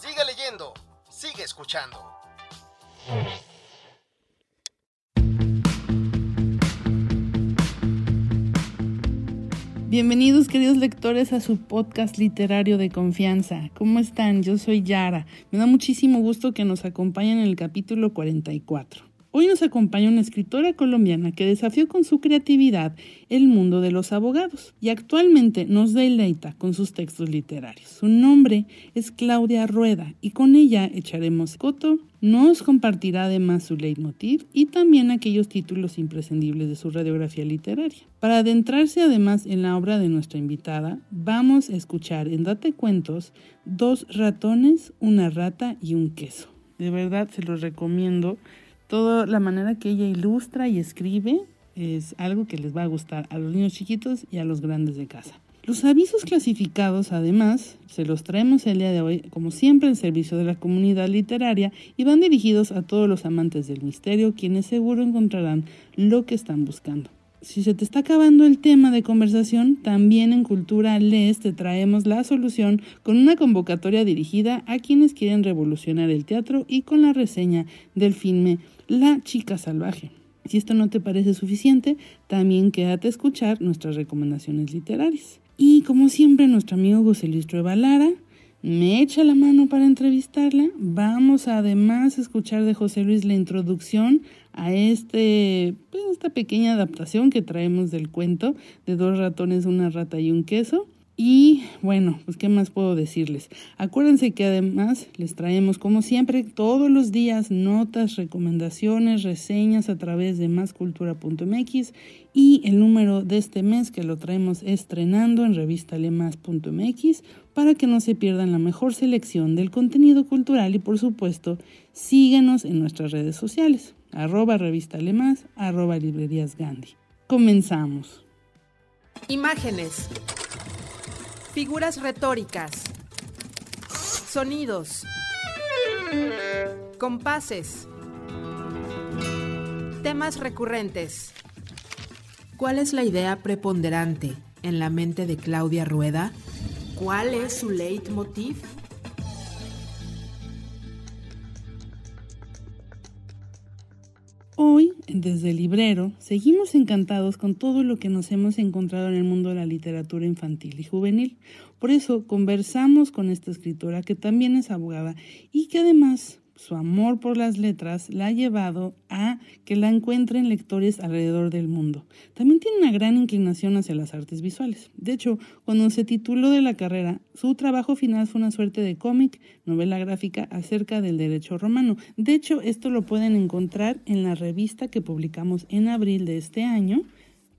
Sigue leyendo, sigue escuchando. Bienvenidos queridos lectores a su podcast literario de confianza. ¿Cómo están? Yo soy Yara. Me da muchísimo gusto que nos acompañen en el capítulo 44. Hoy nos acompaña una escritora colombiana que desafió con su creatividad el mundo de los abogados y actualmente nos deleita con sus textos literarios. Su nombre es Claudia Rueda y con ella echaremos coto, nos compartirá además su leitmotiv y también aquellos títulos imprescindibles de su radiografía literaria. Para adentrarse además en la obra de nuestra invitada, vamos a escuchar en Date Cuentos dos ratones, una rata y un queso. De verdad se los recomiendo Toda la manera que ella ilustra y escribe es algo que les va a gustar a los niños chiquitos y a los grandes de casa. Los avisos clasificados, además, se los traemos el día de hoy, como siempre, en servicio de la comunidad literaria y van dirigidos a todos los amantes del misterio, quienes seguro encontrarán lo que están buscando. Si se te está acabando el tema de conversación, también en Cultura Les te traemos la solución con una convocatoria dirigida a quienes quieren revolucionar el teatro y con la reseña del filme La chica salvaje. Si esto no te parece suficiente, también quédate a escuchar nuestras recomendaciones literarias. Y como siempre, nuestro amigo José Luis Trueba Lara me echa la mano para entrevistarla. Vamos a además escuchar de José Luis la introducción a este, pues, esta pequeña adaptación que traemos del cuento de dos ratones, una rata y un queso. Y bueno, pues qué más puedo decirles. Acuérdense que además les traemos como siempre todos los días notas, recomendaciones, reseñas a través de mascultura.mx y el número de este mes que lo traemos estrenando en revistalemas.mx para que no se pierdan la mejor selección del contenido cultural y por supuesto síguenos en nuestras redes sociales, arroba revista arroba librerías Gandhi. Comenzamos. Imágenes. Figuras retóricas. Sonidos. Compases. Temas recurrentes. ¿Cuál es la idea preponderante en la mente de Claudia Rueda? ¿Cuál es su leitmotiv? Hoy, desde el librero, seguimos encantados con todo lo que nos hemos encontrado en el mundo de la literatura infantil y juvenil. Por eso conversamos con esta escritora que también es abogada y que además su amor por las letras la ha llevado a que la encuentren lectores alrededor del mundo. También tiene una gran inclinación hacia las artes visuales. De hecho, cuando se tituló de la carrera, su trabajo final fue una suerte de cómic, novela gráfica acerca del derecho romano. De hecho, esto lo pueden encontrar en la revista que publicamos en abril de este año,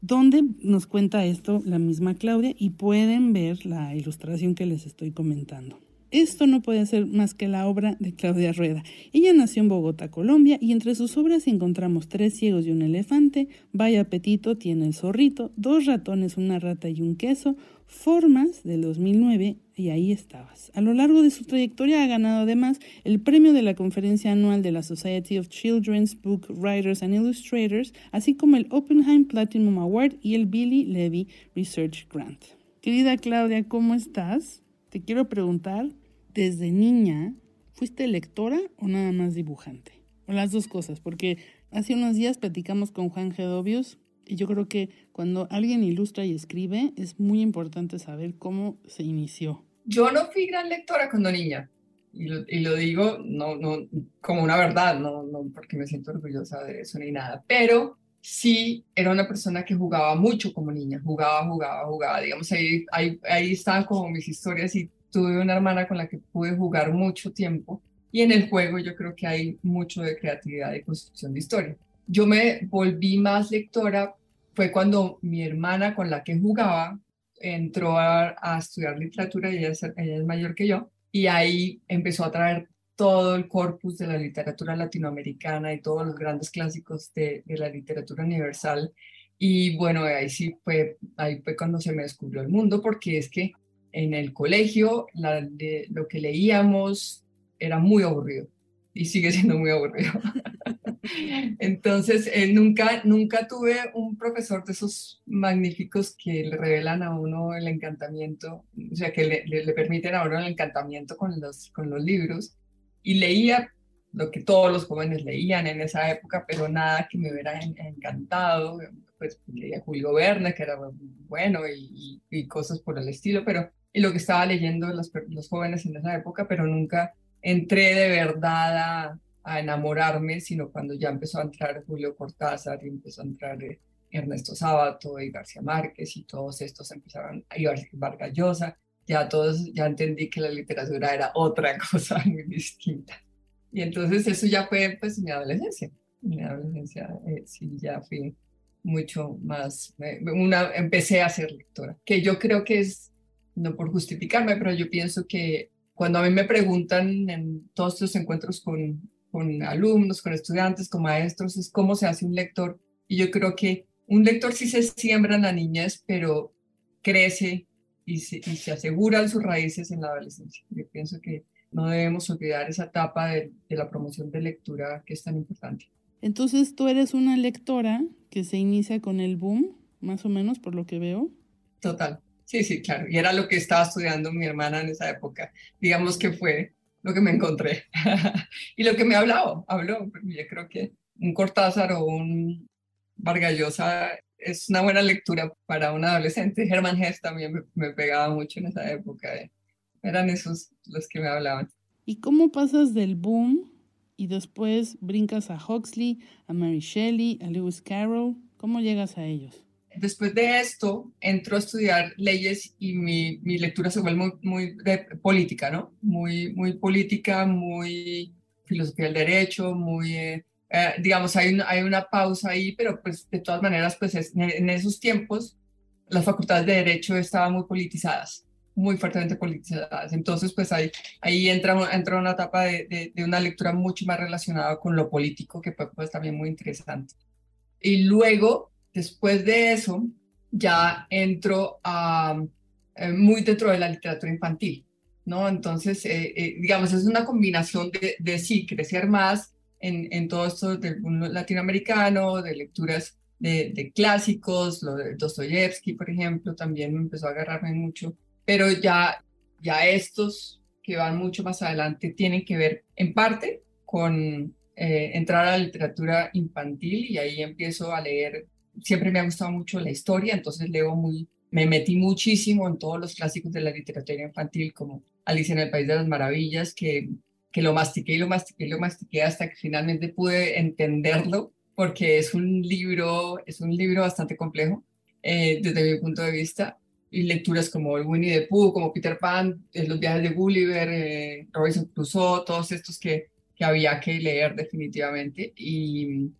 donde nos cuenta esto la misma Claudia y pueden ver la ilustración que les estoy comentando. Esto no puede ser más que la obra de Claudia Rueda. Ella nació en Bogotá, Colombia, y entre sus obras encontramos Tres ciegos y un elefante, Vaya apetito tiene el zorrito, Dos ratones, una rata y un queso, Formas del 2009, y ahí estabas. A lo largo de su trayectoria ha ganado además el premio de la conferencia anual de la Society of Children's Book Writers and Illustrators, así como el Oppenheim Platinum Award y el Billy Levy Research Grant. Querida Claudia, ¿cómo estás? Te quiero preguntar, desde niña, ¿fuiste lectora o nada más dibujante? O las dos cosas, porque hace unos días platicamos con Juan Gedovius y yo creo que cuando alguien ilustra y escribe es muy importante saber cómo se inició. Yo no fui gran lectora cuando niña. Y lo, y lo digo no, no, como una verdad, no, no porque me siento orgullosa de eso ni nada, pero sí era una persona que jugaba mucho como niña, jugaba, jugaba, jugaba. Digamos, ahí, ahí, ahí estaban como mis historias y tuve una hermana con la que pude jugar mucho tiempo. Y en el juego yo creo que hay mucho de creatividad y construcción de historia. Yo me volví más lectora, fue cuando mi hermana con la que jugaba entró a, a estudiar literatura, ella es, ella es mayor que yo, y ahí empezó a traer todo el corpus de la literatura latinoamericana y todos los grandes clásicos de, de la literatura universal. Y bueno, ahí sí fue, ahí fue cuando se me descubrió el mundo, porque es que en el colegio la, de, lo que leíamos era muy aburrido y sigue siendo muy aburrido. Entonces, eh, nunca, nunca tuve un profesor de esos magníficos que le revelan a uno el encantamiento, o sea, que le, le, le, permiten a uno el encantamiento con los, con los libros. Y leía lo que todos los jóvenes leían en esa época, pero nada que me hubiera encantado. Pues leía Julio Verne, que era bueno, y, y, y cosas por el estilo, pero y lo que estaba leyendo los, los jóvenes en esa época, pero nunca entré de verdad a, a, enamorarme, sino cuando ya empezó a entrar Julio Cortázar y empezó a entrar eh, Ernesto Sábato y García Márquez y todos estos empezaron, y Vargas Llosa, ya todos, ya entendí que la literatura era otra cosa muy distinta. Y entonces eso ya fue pues mi adolescencia. En mi adolescencia eh, sí ya fui mucho más, eh, una, empecé a ser lectora, que yo creo que es, no por justificarme, pero yo pienso que cuando a mí me preguntan en todos estos encuentros con, con alumnos, con estudiantes, con maestros, es cómo se hace un lector. Y yo creo que un lector sí se siembra en la niñez, pero crece y se, y se aseguran sus raíces en la adolescencia. Yo pienso que no debemos olvidar esa etapa de, de, la promoción de lectura que es tan importante. Entonces tú eres una lectora que se inicia con el boom, más o menos por lo que veo. Total, sí, sí, claro. Y era lo que estaba estudiando mi hermana en esa época. Digamos que fue lo que me encontré y lo que me habló, habló. Yo creo que un Cortázar o un Vargas Llosa es una buena lectura para un adolescente. Herman Hesse también me, me pegaba mucho en esa época. ¿eh? Eran esos los que me hablaban. ¿Y cómo pasas del boom y después brincas a Huxley, a Mary Shelley, a Lewis Carroll? ¿Cómo llegas a ellos? Después de esto, entro a estudiar leyes y mi, mi lectura se vuelve muy, muy política, ¿no? Muy, muy política, muy filosofía del derecho, muy, eh, eh, digamos, hay hay una pausa ahí, pero pues de todas maneras, pues es, en esos tiempos las facultades de derecho estaban muy politizadas muy fuertemente politizadas. Entonces, pues ahí, ahí entra, entra una etapa de, de, de, una lectura mucho más relacionada con lo político, que fue pues, también muy interesante. Y luego, después de eso, ya entro a, eh, muy dentro de la literatura infantil, ¿no? Entonces, eh, eh, digamos, es una combinación de, sí, crecer más en, en todo esto del mundo latinoamericano, de lecturas de, clásicos, lo de Dostoyevsky, por ejemplo, también me empezó a agarrarme mucho pero ya, ya estos que van mucho más adelante tienen que ver en parte con entrar a la literatura infantil y ahí empiezo a leer, siempre me ha gustado mucho la historia, entonces leo muy, me metí muchísimo en todos los clásicos de la literatura infantil como Alicia en el País de las Maravillas, que, que lo mastiqué y lo mastiqué y lo mastiqué hasta que finalmente pude entenderlo, porque es un libro, es un libro bastante complejo eh, desde mi punto de vista, y lecturas como el Winnie the Pooh, como Peter Pan, eh, los viajes de Gulliver, eh, Robinson Crusoe, todos estos que, que había que leer definitivamente. Y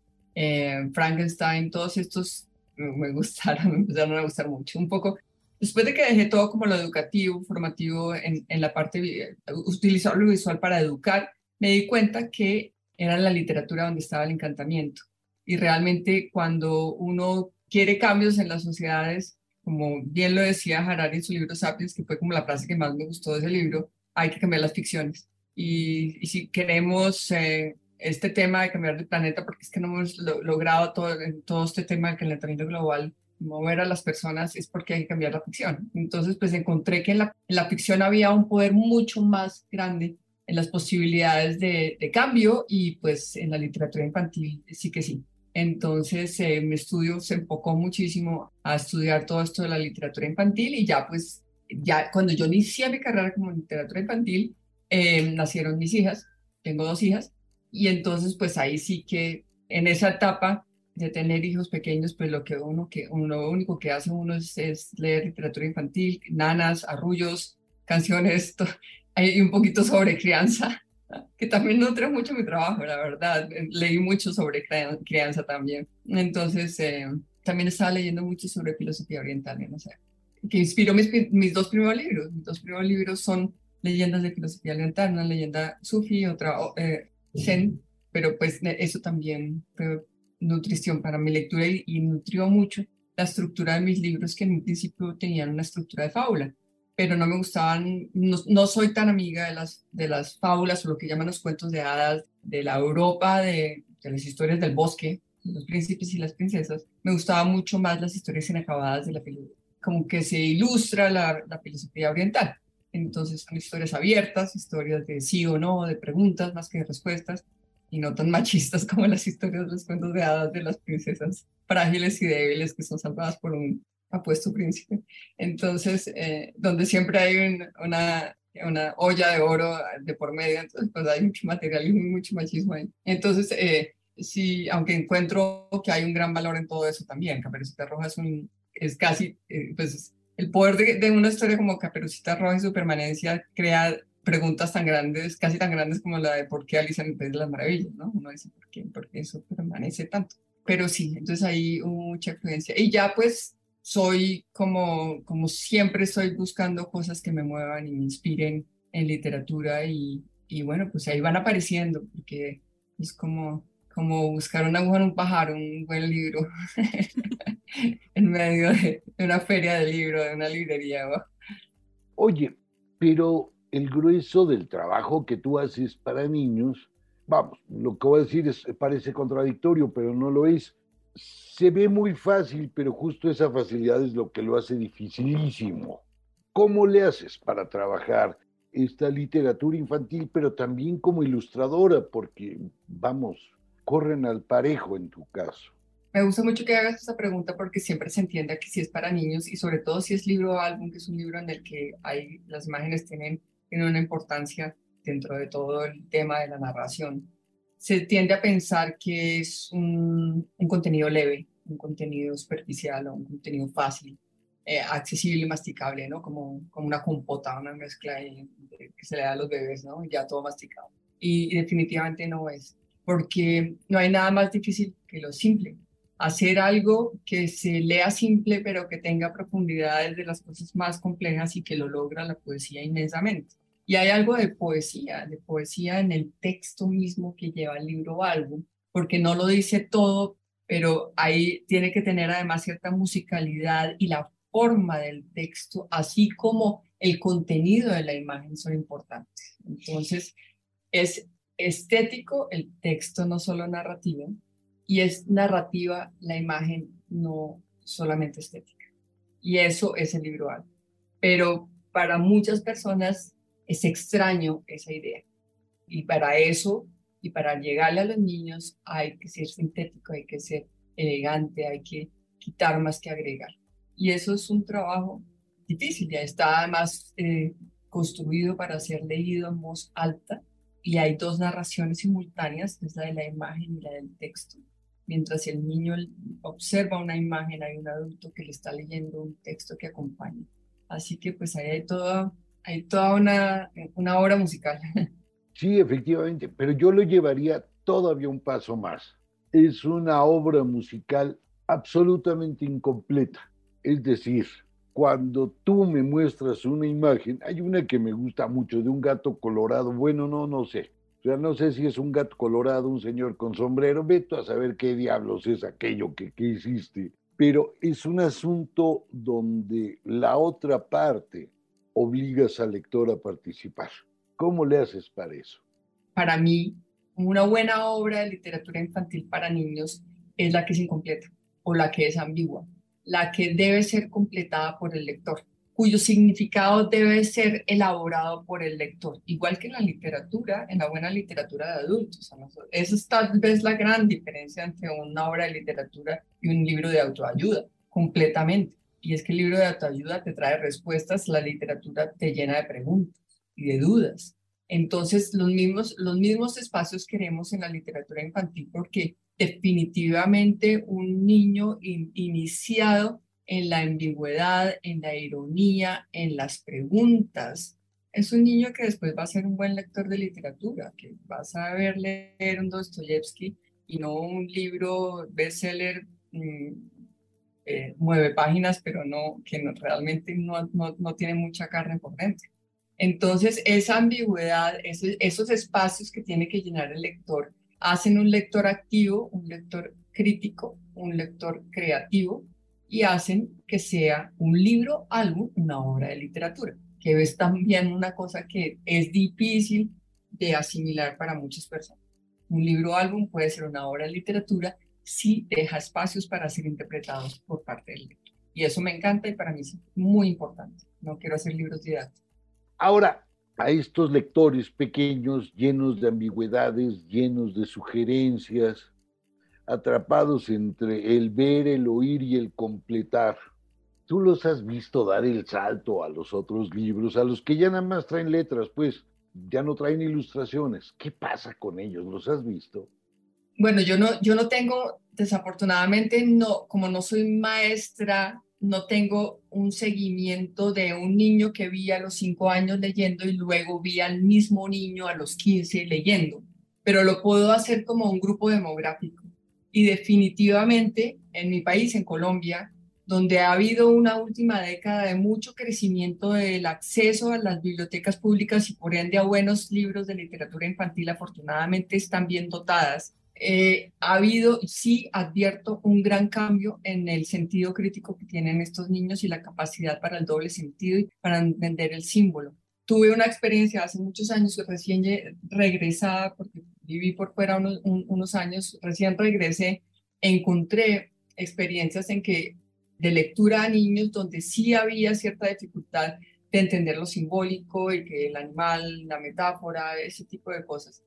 eh, Frankenstein, todos estos me gustaron, me empezaron a gustar mucho. Un poco, después de que dejé todo como lo educativo, formativo, en, la parte, utilizar lo visual para educar, me di cuenta que era la literatura donde estaba el encantamiento. Y realmente cuando uno quiere cambios en las sociedades, como bien lo decía Harari en su libro Sapiens, que fue como la frase que más me gustó de ese libro, hay que cambiar las ficciones. Y, y si queremos eh, este tema de cambiar el planeta, porque es que no hemos lo, logrado todo, todo este tema del calentamiento global, mover a las personas, es porque hay que cambiar la ficción. Entonces, pues encontré que en la, en la ficción había un poder mucho más grande en las posibilidades de, de cambio y pues en la literatura infantil sí que sí. Entonces eh, mi estudio se enfocó muchísimo a estudiar todo esto de la literatura infantil y ya pues, ya cuando yo inicié mi carrera como literatura infantil, eh, nacieron mis hijas, tengo dos hijas, y entonces pues ahí sí que en esa etapa de tener hijos pequeños, pues lo que uno, que uno lo único que hace uno es, es leer literatura infantil, nanas, arrullos, canciones, hay un poquito sobre crianza que también nutre mucho mi trabajo, la verdad. Leí mucho sobre crianza también. Entonces, eh, también estaba leyendo mucho sobre filosofía oriental, no que inspiró mis, mis dos primeros libros. Mis dos primeros libros son leyendas de filosofía oriental, una leyenda sufi, otra eh, zen, pero pues eso también fue nutrición para mi lectura y, y, nutrió mucho la estructura de mis libros que en un principio tenían una estructura de fábula, pero no me gustaban, no, no soy tan amiga de las, de las fábulas o lo que llaman los cuentos de hadas de la Europa de, de las historias del bosque, los príncipes y las princesas, me gustaban mucho más las historias inacabadas de la filosofía, como que se ilustra la, la filosofía oriental. Entonces son historias abiertas, historias de sí o no, de preguntas más que de respuestas, y no tan machistas como las historias de los cuentos de hadas de las princesas frágiles y débiles que son salvadas por un apuesto príncipe. Entonces, eh, donde siempre hay una, una olla de oro de por medio, entonces pues hay mucho material y mucho machismo ahí. Entonces, eh, sí, aunque encuentro que hay un gran valor en todo eso también, Caperucita Roja es, un, es casi, eh, pues el poder de, de, una historia como Caperucita Roja y su permanencia crea preguntas tan grandes, casi tan grandes como la de por qué Alicia en el País de las Maravillas, ¿no? Uno dice, ¿por qué? ¿Por qué eso permanece tanto? Pero sí, entonces hubo mucha influencia. Y ya pues soy como, como siempre estoy buscando cosas que me muevan y me inspiren en literatura y, y bueno, pues ahí van apareciendo, porque es como, como buscar una aguja en un pájaro, un buen libro en medio de, una feria de libros, de una librería. Oye, pero el grueso del trabajo que tú haces para niños, vamos, lo que voy a decir es, parece contradictorio, pero no lo es. Se ve muy fácil, pero justo esa facilidad es lo que lo hace dificilísimo. ¿Cómo le haces para trabajar esta literatura infantil, pero también como ilustradora? Porque, vamos, corren al parejo en tu caso. Me gusta mucho que hagas esa pregunta porque siempre se entiende que si es para niños y sobre todo si es libro o álbum, que es un libro en el que hay, las imágenes tienen tiene una importancia dentro de todo el tema de la narración. Se tiende a pensar que es un, un contenido leve, un contenido superficial o un contenido fácil, eh, accesible y masticable, ¿no? Como, como una compota, una mezcla que se le da a los bebés, ¿no? Ya todo masticado. Y, y definitivamente no es, porque no hay nada más difícil que lo simple. Hacer algo que se lea simple, pero que tenga profundidades de las cosas más complejas y que lo logra la poesía inmensamente. Y hay algo de poesía, de poesía en el texto mismo que lleva el libro o álbum, porque no lo dice todo, pero ahí tiene que tener además cierta musicalidad y la forma del texto, así como el contenido de la imagen son importantes. Entonces, es estético el texto, no solo narrativo, y es narrativa la imagen, no solamente estética. Y eso es el libro álbum. Pero para muchas personas es extraño esa idea. Y para eso, y para llegarle a los niños, hay que ser sintético, hay que ser elegante, hay que quitar más que agregar. Y eso es un trabajo difícil, ya está además eh, construido para ser leído en voz alta y hay dos narraciones simultáneas, la de la imagen y la del texto. Mientras el niño observa una imagen, hay un adulto que le está leyendo un texto que acompaña. Así que pues ahí hay toda hay toda una, una obra musical. Sí, efectivamente, pero yo lo llevaría todavía un paso más. Es una obra musical absolutamente incompleta. Es decir, cuando tú me muestras una imagen, hay una que me gusta mucho de un gato colorado, bueno, no, no sé. O sea, no sé si es un gato colorado, un señor con sombrero, veto a saber qué diablos es aquello que, que hiciste. Pero es un asunto donde la otra parte obligas al lector a participar. ¿Cómo le haces para eso? Para mí, una buena obra de literatura infantil para niños es la que es incompleta o la que es ambigua, la que debe ser completada por el lector, cuyo significado debe ser elaborado por el lector, igual que en la literatura, en la buena literatura de adultos. Esa es tal vez la gran diferencia entre una obra de literatura y un libro de autoayuda, completamente y es que el libro de autoayuda te trae respuestas, la literatura te llena de preguntas y de dudas. Entonces, los mismos, los mismos espacios queremos en la literatura infantil porque definitivamente un niño iniciado en la ambigüedad, en la ironía, en las preguntas, es un niño que después va a ser un buen lector de literatura, que va a saber leer un Dostoyevsky y no un libro bestseller mm, eh, páginas, pero no, que realmente no, no, tiene mucha carne por dentro. Entonces, esa ambigüedad, esos espacios que tiene que llenar el lector, hacen un lector activo, un lector crítico, un lector creativo y hacen que sea un libro, álbum, una obra de literatura, que es también una cosa que es difícil de asimilar para muchas personas. Un libro, álbum puede ser una obra de literatura si deja espacios para ser interpretados por parte del lector. Y eso me encanta y para mí es muy importante. No quiero hacer libros didácticos. Ahora, a estos lectores pequeños, llenos de ambigüedades, llenos de sugerencias, atrapados entre el ver, el oír y el completar. Tú los has visto dar el salto a los otros libros, a los que ya nada más traen letras, pues ya no traen ilustraciones. ¿Qué pasa con ellos? ¿Los has visto? Bueno, yo no, yo no tengo, desafortunadamente, no, como no soy maestra no tengo un seguimiento de un niño que vi a los cinco años leyendo y luego vi al mismo niño a los 15 leyendo, pero lo puedo hacer como un grupo demográfico. Y definitivamente en mi país, en Colombia, donde ha habido una última década de mucho crecimiento del acceso a las bibliotecas públicas y por ende a buenos libros de literatura infantil, afortunadamente están bien dotadas eh, ha habido, sí advierto, un gran cambio en el sentido crítico que tienen estos niños y la capacidad para el doble sentido y para entender el símbolo. Tuve una experiencia hace muchos años, recién regresada, porque viví por fuera unos, años, recién regresé, encontré experiencias en que de lectura a niños donde sí había cierta dificultad de entender lo simbólico y que el animal, la metáfora, ese tipo de cosas.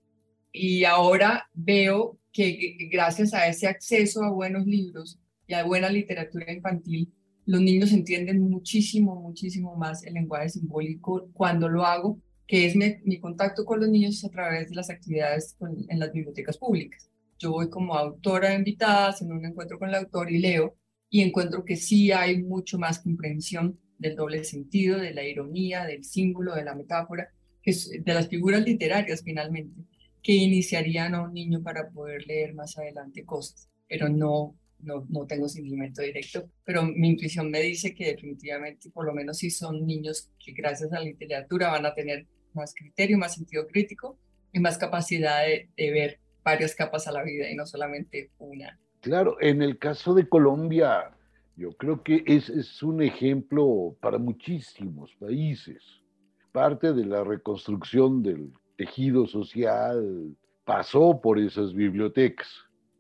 Y ahora veo que gracias a ese acceso a buenos libros y a buena literatura infantil, los niños entienden muchísimo, muchísimo más el lenguaje simbólico cuando lo hago, que es mi, contacto con los niños a través de las actividades en las bibliotecas públicas. Yo voy como autora invitada en un encuentro con el autor y leo y encuentro que sí hay mucho más comprensión del doble sentido, de la ironía, del símbolo, de la metáfora, de las figuras literarias finalmente que iniciarían a un niño para poder leer más adelante cosas, pero no, no, no tengo seguimiento directo, pero mi intuición me dice que definitivamente, por lo menos si son niños que gracias a la literatura van a tener más criterio, más sentido crítico y más capacidad de, de ver varias capas a la vida y no solamente una. Claro, en el caso de Colombia, yo creo que es, es un ejemplo para muchísimos países. Parte de la reconstrucción del tejido social pasó por esas bibliotecas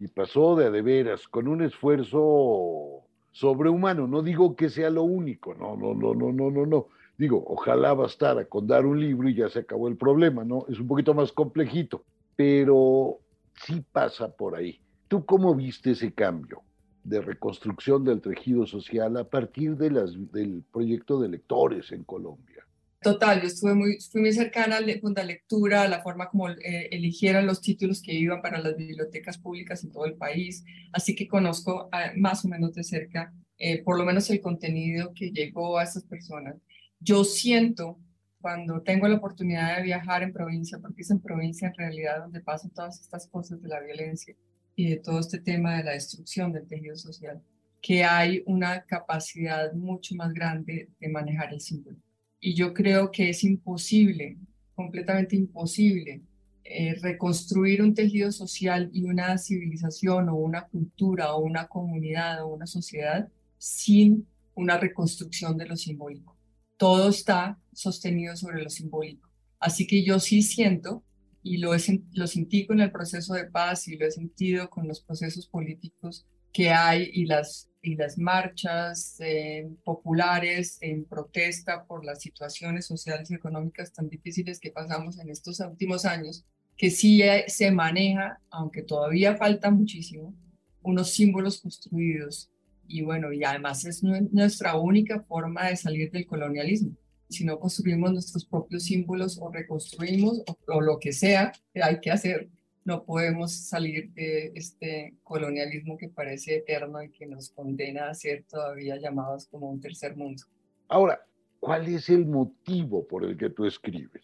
y pasó de a de veras con un esfuerzo sobrehumano. No digo que sea lo único, no, no, no, no, no, no, no. Digo, ojalá bastara con dar un libro y ya se acabó el problema, ¿no? Es un poquito más complejito, pero sí pasa por ahí. ¿Tú cómo viste ese cambio de reconstrucción del tejido social a partir de las, del proyecto de lectores en Colombia? Total, yo estuve muy, fui muy cercana a la lectura, a la forma como eh, eligieron los títulos que iban para las bibliotecas públicas en todo el país, así que conozco más o menos de cerca, eh, por lo menos el contenido que llegó a esas personas. Yo siento cuando tengo la oportunidad de viajar en provincia, porque es en provincia en realidad donde pasan todas estas cosas de la violencia y de todo este tema de la destrucción del tejido social, que hay una capacidad mucho más grande de manejar el símbolo y yo creo que es imposible, completamente imposible, eh, reconstruir un tejido social y una civilización o una cultura o una comunidad o una sociedad sin una reconstrucción de lo simbólico. Todo está sostenido sobre lo simbólico. Así que yo sí siento, y lo, lo sentí con el proceso de paz y lo he sentido con los procesos políticos que hay y las y las marchas eh, populares en protesta por las situaciones sociales y económicas tan difíciles que pasamos en estos últimos años, que sí eh, se maneja, aunque todavía falta muchísimo, unos símbolos construidos. Y bueno, y además es nuestra única forma de salir del colonialismo. Si no construimos nuestros propios símbolos o reconstruimos o, o lo que sea que hay que hacer, no podemos salir de este colonialismo que parece eterno y que nos condena a ser todavía llamados como un tercer mundo. Ahora, ¿cuál es el motivo por el que tú escribes?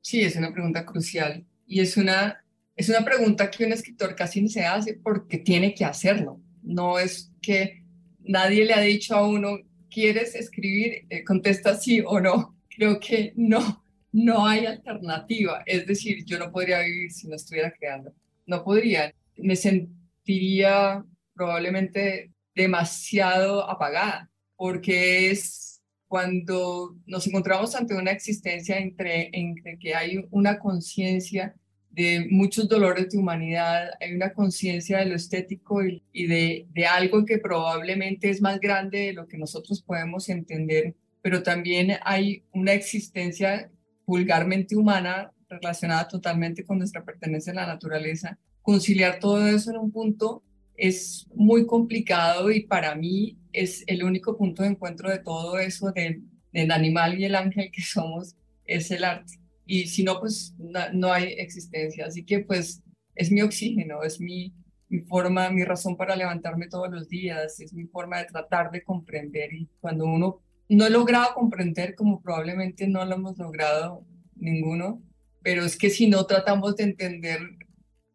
Sí, es una pregunta crucial y es una, es una pregunta que un escritor casi ni se hace porque tiene que hacerlo. No es que nadie le ha dicho a uno, ¿quieres escribir? Eh, contesta sí o no. Creo que no no hay alternativa. Es decir, yo no podría vivir si no estuviera creando. No podría. Me sentiría probablemente demasiado apagada, porque es cuando nos encontramos ante una existencia entre, entre que hay una conciencia de muchos dolores de humanidad, hay una conciencia de lo estético y, de, de, algo que probablemente es más grande de lo que nosotros podemos entender, pero también hay una existencia vulgarmente humana relacionada totalmente con nuestra pertenencia a la naturaleza. Conciliar todo eso en un punto es muy complicado y para mí es el único punto de encuentro de todo eso del, del animal y el ángel que somos, es el arte y si no, pues no, hay existencia. Así que pues es mi oxígeno, es mi, mi forma, mi razón para levantarme todos los días, es mi forma de tratar de comprender y cuando uno no he logrado comprender como probablemente no lo hemos logrado ninguno, pero es que si no tratamos de entender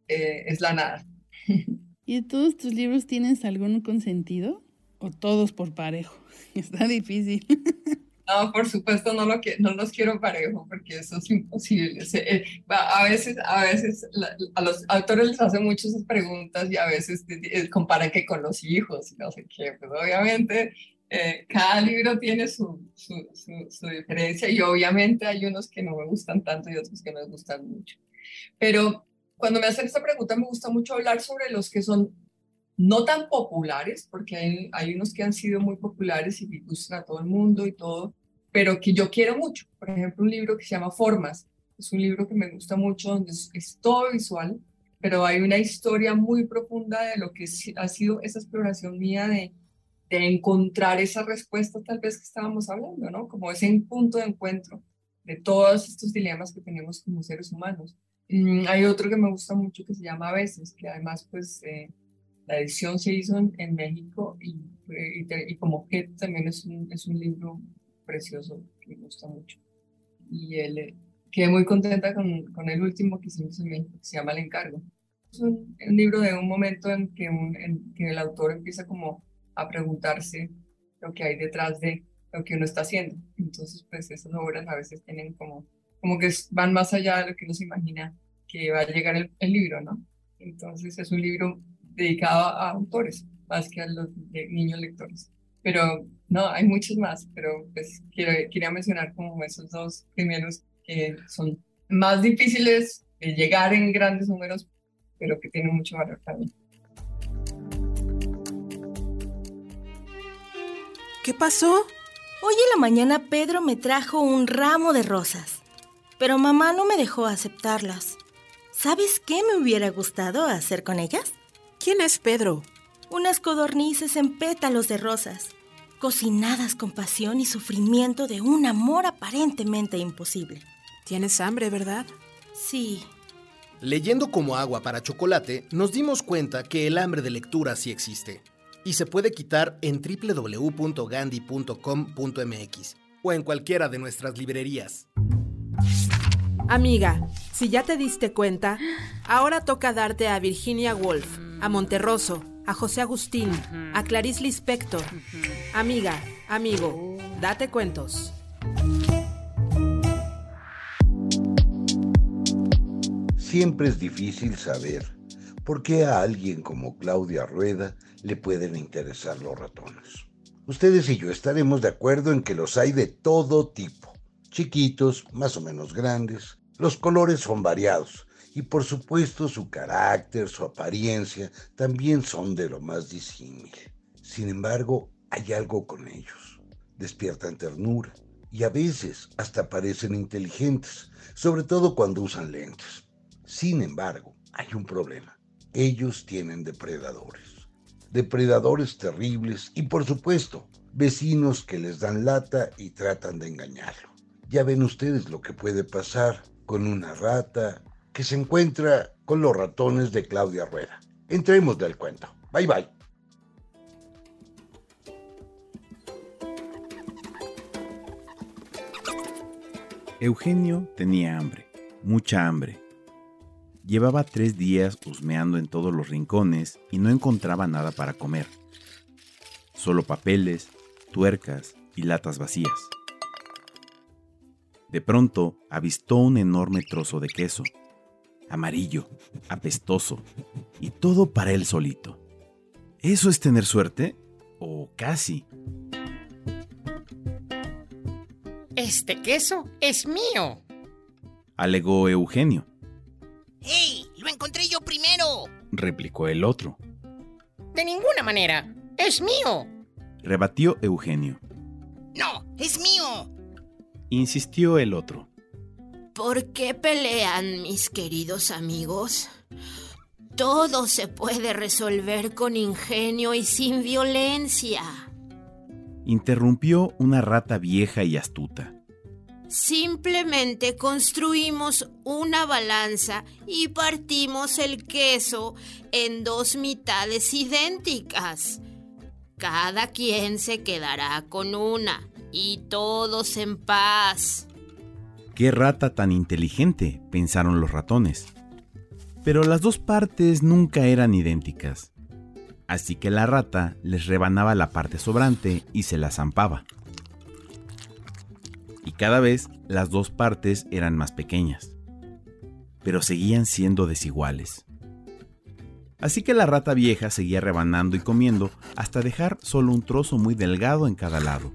eh, es la nada. ¿Y todos tus libros tienes algún consentido? ¿O todos por parejo? Está difícil. No, por supuesto no, lo que, no los quiero parejo porque eso es imposible. Eh, a veces, a veces a los autores les hacen muchas preguntas y a veces eh, comparan que con los hijos y no sé qué. Pues obviamente eh, cada libro tiene su, su, su, diferencia y obviamente hay unos que no me gustan tanto y otros que me gustan mucho. Pero cuando me hacen esta pregunta me gusta mucho hablar sobre los que son no tan populares, porque hay, hay, unos que han sido muy populares y gustan a todo el mundo y todo, pero que yo quiero mucho. Por ejemplo, un libro que se llama Formas. Es un libro que me gusta mucho, donde es, todo visual, pero hay una historia muy profunda de lo que ha sido esa exploración mía de, de encontrar esa respuesta tal vez que estábamos hablando, ¿no? Como ese punto de encuentro de todos estos dilemas que tenemos como seres humanos. Mm, hay otro que me gusta mucho que se llama A veces, que además pues eh, la edición se hizo en, México y, y, como que también es un, es un libro precioso que me gusta mucho. Y él, eh, quedé muy contenta con, con, el último que hicimos en México, que se llama El Encargo. Es un, libro de un momento en que, un, en que el autor empieza como a preguntarse lo que hay detrás de lo que uno está haciendo. Entonces, pues esas obras a veces tienen como, como que van más allá de lo que uno se imagina que va a llegar el, el libro, ¿no? Entonces es un libro dedicado a autores, más que a los niños lectores. Pero no, hay muchos más, pero pues quiero, quería mencionar como esos dos primeros que son más difíciles de llegar en grandes números, pero que tienen mucho valor también. ¿Qué pasó? Hoy en la mañana Pedro me trajo un ramo de rosas, pero mamá no me dejó aceptarlas. ¿Sabes qué me hubiera gustado hacer con ellas? ¿Quién es Pedro? Unas codornices en pétalos de rosas, cocinadas con pasión y sufrimiento de un amor aparentemente imposible. Tienes hambre, ¿verdad? Sí. Leyendo como agua para chocolate, nos dimos cuenta que el hambre de lectura sí existe y se puede quitar en www.gandhi.com.mx o en cualquiera de nuestras librerías. Amiga, si ya te diste cuenta, ahora toca darte a Virginia Woolf a Monterroso, a José Agustín, a Clarice Lispector. Amiga, amigo, date cuentos. Siempre es difícil saber por qué a alguien como Claudia Rueda le pueden interesar los ratones. Ustedes y yo estaremos de acuerdo en que los hay de todo tipo, chiquitos, más o menos grandes. Los colores son variados y por supuesto su carácter, su apariencia también son de lo más disímil. Sin embargo, hay algo con ellos. Despiertan ternura y a veces hasta parecen inteligentes, sobre todo cuando usan lentes. Sin embargo, hay un problema. Ellos tienen depredadores. Depredadores terribles y por supuesto, vecinos que les dan lata y tratan de engañarlo. Ya ven ustedes lo que puede pasar con una rata, que se encuentra con los ratones de Claudia Rueda. Entremos del cuento. Bye bye. Eugenio tenía hambre, mucha hambre. Llevaba tres días husmeando en todos los rincones y no encontraba nada para comer. Solo papeles, tuercas y latas vacías. De pronto avistó un enorme trozo de queso, amarillo, apestoso, y todo para él solito. ¿Eso es tener suerte? O casi. Este queso es mío. Alegó Eugenio. ¡Hey! ¡Lo encontré yo primero! Replicó el otro. De ninguna manera. Es mío. Rebatió Eugenio. No, es mío. Insistió el otro. ¿Por qué pelean, mis queridos amigos? Todo se puede resolver con ingenio y sin violencia. Interrumpió una rata vieja y astuta. Simplemente construimos una balanza y partimos el queso en dos mitades idénticas. Cada quien se quedará con una y todos en paz. ¡Qué rata tan inteligente! pensaron los ratones. Pero las dos partes nunca eran idénticas. Así que la rata les rebanaba la parte sobrante y se la zampaba. Y cada vez las dos partes eran más pequeñas. Pero seguían siendo desiguales. Así que la rata vieja seguía rebanando y comiendo hasta dejar solo un trozo muy delgado en cada lado.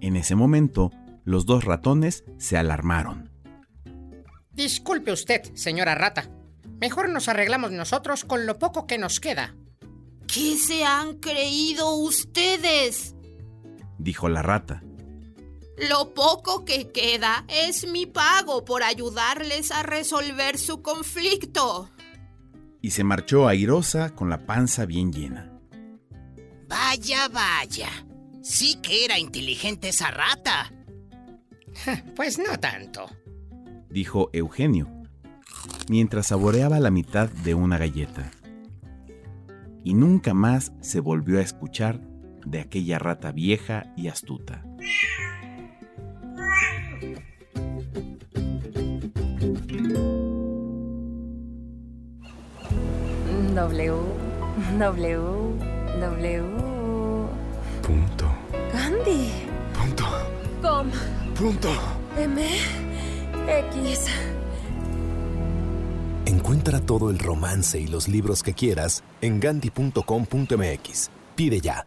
En ese momento, los dos ratones se alarmaron. Disculpe usted, señora rata. Mejor nos arreglamos nosotros con lo poco que nos queda. ¿Qué se han creído ustedes? Dijo la rata. Lo poco que queda es mi pago por ayudarles a resolver su conflicto. Y se marchó airosa con la panza bien llena. Vaya, vaya. Sí que era inteligente esa rata. Pues no tanto, dijo Eugenio, mientras saboreaba la mitad de una galleta. Y nunca más se volvió a escuchar de aquella rata vieja y astuta. W, W, W. Punto. Gandhi. Punto. Com. Punto. M. X. Encuentra todo el romance y los libros que quieras en gandhi.com.mx. Pide ya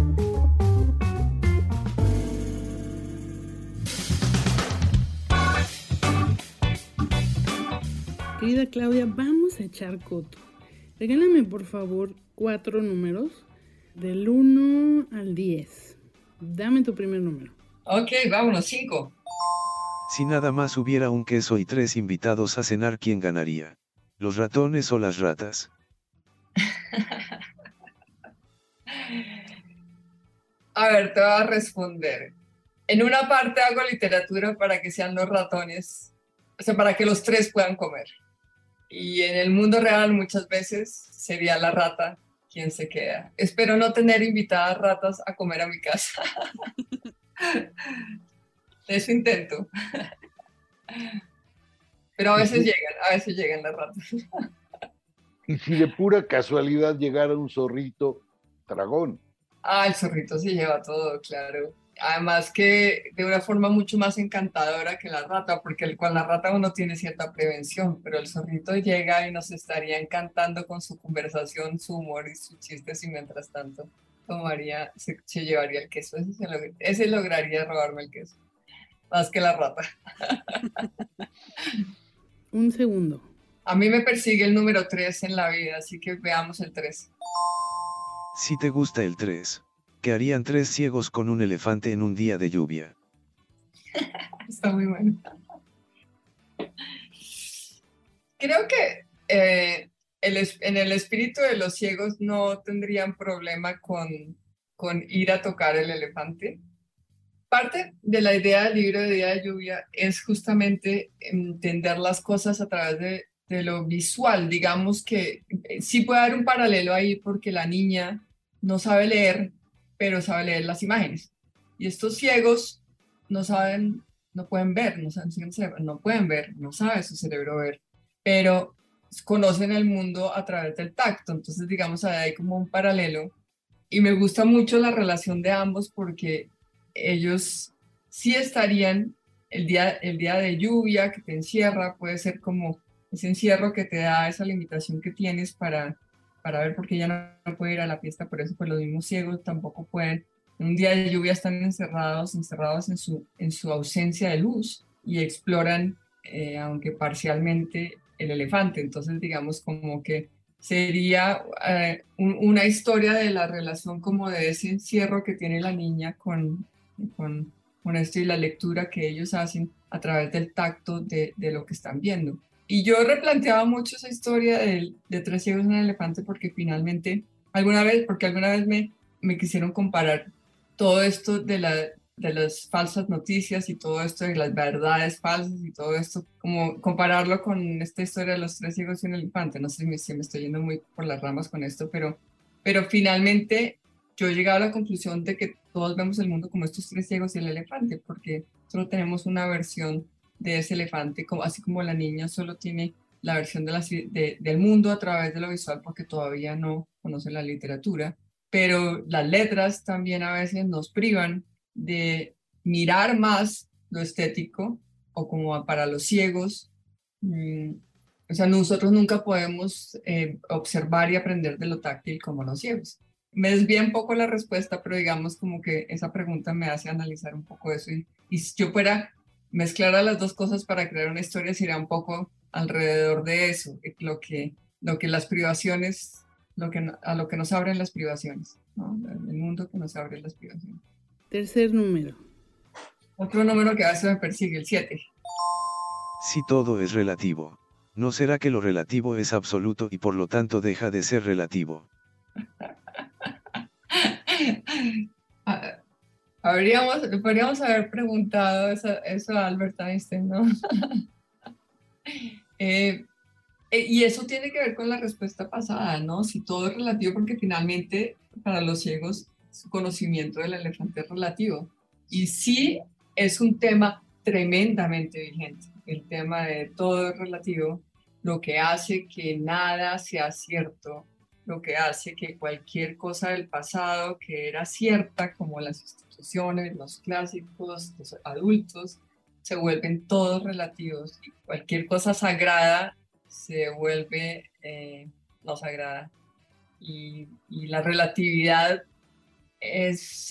Querida Claudia, vamos a echar coto. Regálame por favor cuatro números del 1 al 10. Dame tu primer número. Ok, vámonos, cinco. Si nada más hubiera un queso y tres invitados a cenar, ¿quién ganaría? ¿Los ratones o las ratas? A ver, te voy a responder. En una parte hago literatura para que sean los ratones, o sea, para que los tres puedan comer. Y en el mundo real muchas veces sería la rata quien se queda. Espero no tener invitadas ratas a comer a mi casa. Eso intento. Pero a veces llegan, a veces llegan las ratas. Y si de pura casualidad llegara un zorrito dragón. Ah, el zorrito se lleva todo, claro. Además que de una forma mucho más encantadora que la rata, porque con la rata uno tiene cierta prevención, pero el zorrito llega y nos estaría encantando con su conversación, su humor y sus chistes y mientras tanto tomaría, se, se llevaría el queso. Ese, se log- ese lograría robarme el queso, más que la rata. Un segundo. A mí me persigue el número 3 en la vida, así que veamos el 3. Si te gusta el 3, ¿qué harían tres ciegos con un elefante en un día de lluvia? Está muy bueno. Creo que eh, en el espíritu de los ciegos no tendrían problema con, con ir a tocar el elefante. parte de la idea del libro de Día de Lluvia es justamente entender las cosas a través de, de lo visual. Digamos que eh, sí puede haber un paralelo ahí porque la niña no sabe leer, pero sabe leer las imágenes. Y estos ciegos no saben, no pueden ver, no, saben, no pueden ver, no sabe su cerebro ver, pero conocen el mundo a través del tacto. Entonces, digamos, ahí hay como un paralelo. Y me gusta mucho la relación de ambos porque ellos sí estarían el día, el día de lluvia que te encierra, puede ser como ese encierro que te da esa limitación que tienes para, para ver por qué ya no, puede ir a la fiesta, por eso pues los mismos ciegos tampoco pueden. un día de lluvia están encerrados, encerrados en su, en su ausencia de luz y exploran, eh, aunque parcialmente, el elefante. Entonces, digamos como que sería eh, una historia de la relación como de ese encierro que tiene la niña con, con, con, esto y la lectura que ellos hacen a través del tacto de, de lo que están viendo. Y yo replanteaba mucho esa historia de, de tres ciegos en el elefante porque finalmente, alguna vez, porque alguna vez me, me quisieron comparar todo esto de la, de las falsas noticias y todo esto de las verdades falsas y todo esto, como compararlo con esta historia de los tres ciegos y un elefante. No sé si me estoy yendo muy por las ramas con esto, pero, pero finalmente yo he llegado a la conclusión de que todos vemos el mundo como estos tres ciegos y el elefante, porque solo tenemos una versión de ese elefante, como, así como la niña solo tiene la versión del mundo a través de lo visual porque todavía no conoce la literatura, pero las letras también a veces nos privan de mirar más lo estético o como para los ciegos. Mm, o sea, nosotros nunca podemos eh, observar y aprender de lo táctil como los ciegos. Me desvía un poco la respuesta, pero digamos como que esa pregunta me hace analizar un poco eso. Y si yo fuera mezclar a las dos cosas para crear una historia, sería un poco alrededor de eso, lo que, lo que las privaciones, lo que, a lo que nos abren las privaciones, el mundo que nos abre las privaciones. Tercer número. Otro número que a veces me persigue, el 7. Si todo es relativo, ¿no será que lo relativo es absoluto y por lo tanto deja de ser relativo? Habríamos, podríamos haber preguntado eso, a Albert Einstein, ¿no? Eh, eh, y eso tiene que ver con la respuesta pasada, ¿no? Si todo es relativo, porque finalmente para los ciegos su conocimiento del elefante relativo. Y sí es un tema tremendamente vigente, el tema de todo es relativo, lo que hace que nada sea cierto, lo que hace que cualquier cosa del pasado que era cierta, como las instituciones, los clásicos, los adultos, se vuelven todos relativos. Cualquier cosa sagrada se vuelve eh, no sagrada. Y, la relatividad es,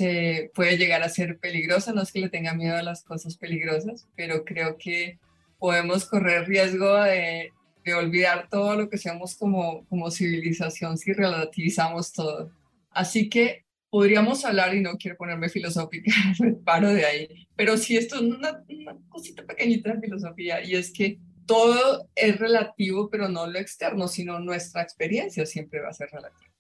puede llegar a ser peligrosa, no es que le tenga miedo a las cosas peligrosas, pero creo que podemos correr riesgo de, de olvidar todo lo que seamos como, como civilización si relativizamos todo. Así que podríamos hablar, y no quiero ponerme filosófica, me paro de ahí, pero sí esto es una, una cosita pequeñita de filosofía, y es que todo es relativo, pero no lo externo, sino nuestra experiencia siempre va a ser relativa.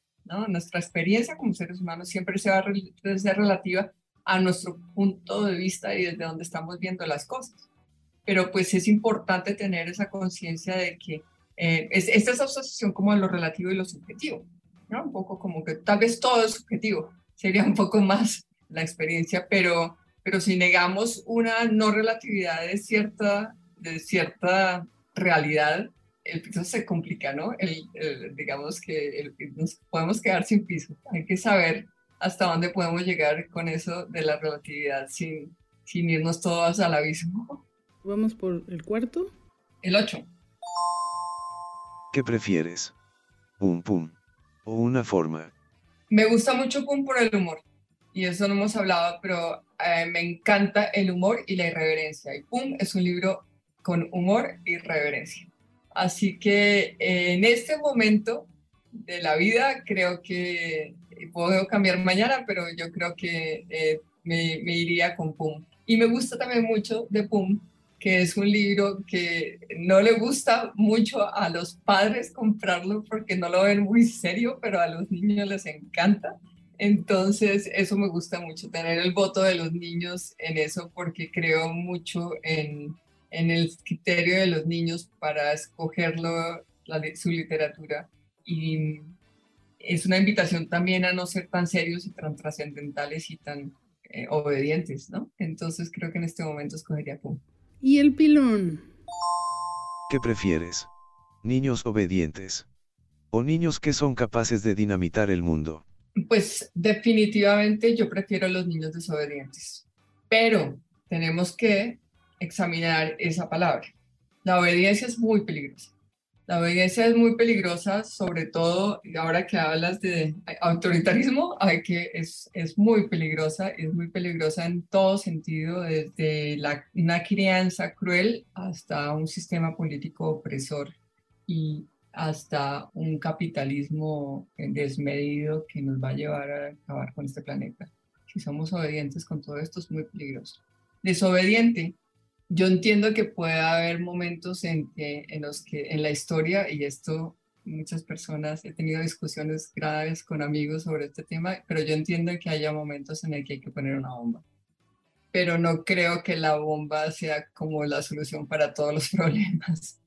Nuestra experiencia como seres humanos siempre se va a ser relativa a nuestro punto de vista y desde donde estamos viendo las cosas. Pero pues es importante tener esa conciencia de que eh, es, es asociación como a lo relativo y lo subjetivo, ¿no? Un poco como que tal vez todo es subjetivo, sería un poco más la experiencia, pero, pero si negamos una no relatividad de cierta, de cierta realidad, el piso se complica, ¿no? El, digamos que nos podemos quedar sin piso. Hay que saber hasta dónde podemos llegar con eso de la relatividad sin, sin irnos todos al abismo. Vamos por el cuarto. El 8. ¿Qué prefieres? ¿Un pum o una forma? Me gusta mucho pum por el humor. Y eso no hemos hablado, pero eh, me encanta el humor y la irreverencia. Y pum es un libro con humor y reverencia. Así que eh, en este momento de la vida creo que puedo cambiar mañana, pero yo creo que eh, me, iría con Pum. Y me gusta también mucho de Pum, que es un libro que no le gusta mucho a los padres comprarlo porque no lo ven muy serio, pero a los niños les encanta. Entonces, eso me gusta mucho, tener el voto de los niños en eso, porque creo mucho en, en el criterio de los niños para escogerlo, la, su literatura. Y es una invitación también a no ser tan serios y tan trascendentales y tan eh, obedientes, ¿no? Entonces, creo que en este momento escogería Pum. ¿Y el pilón? ¿Qué prefieres? ¿Niños obedientes? ¿O niños que son capaces de dinamitar el mundo? Pues definitivamente yo prefiero los niños desobedientes, pero tenemos que examinar esa palabra. La obediencia es muy peligrosa. La obediencia es muy peligrosa, sobre todo ahora que hablas de autoritarismo, hay que es, es muy peligrosa, es muy peligrosa en todo sentido, desde la, una crianza cruel hasta un sistema político opresor y hasta un capitalismo desmedido que nos va a llevar a acabar con este planeta. Si somos obedientes con todo esto es muy peligroso. Desobediente, yo entiendo que puede haber momentos en, en los que en la historia, y esto muchas personas, he tenido discusiones graves con amigos sobre este tema, pero yo entiendo que haya momentos en el que hay que poner una bomba. Pero no creo que la bomba sea como la solución para todos los problemas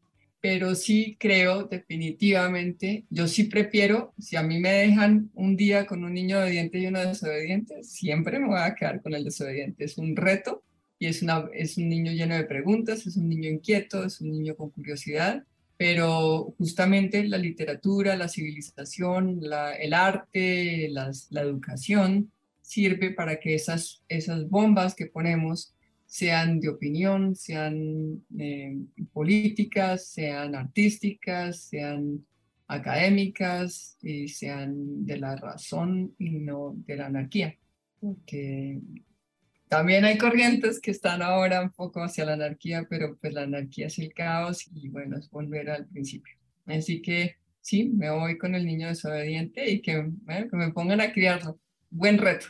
pero sí creo definitivamente, yo sí prefiero, si a mí me dejan un día con un niño obediente y uno desobediente, siempre me voy a quedar con el desobediente. Es un reto y es, una, es un niño lleno de preguntas, es un niño inquieto, es un niño con curiosidad, pero justamente la literatura, la civilización, el arte, las, la educación sirve para que esas, esas bombas que ponemos sean de opinión, sean eh, políticas, sean artísticas, sean académicas y sean de la razón y no de la anarquía. Porque también hay corrientes que están ahora un poco hacia la anarquía, pero pues la anarquía es el caos y bueno, es volver al principio. Así que sí, me voy con el niño desobediente y que, que me pongan a criarlo. Buen reto.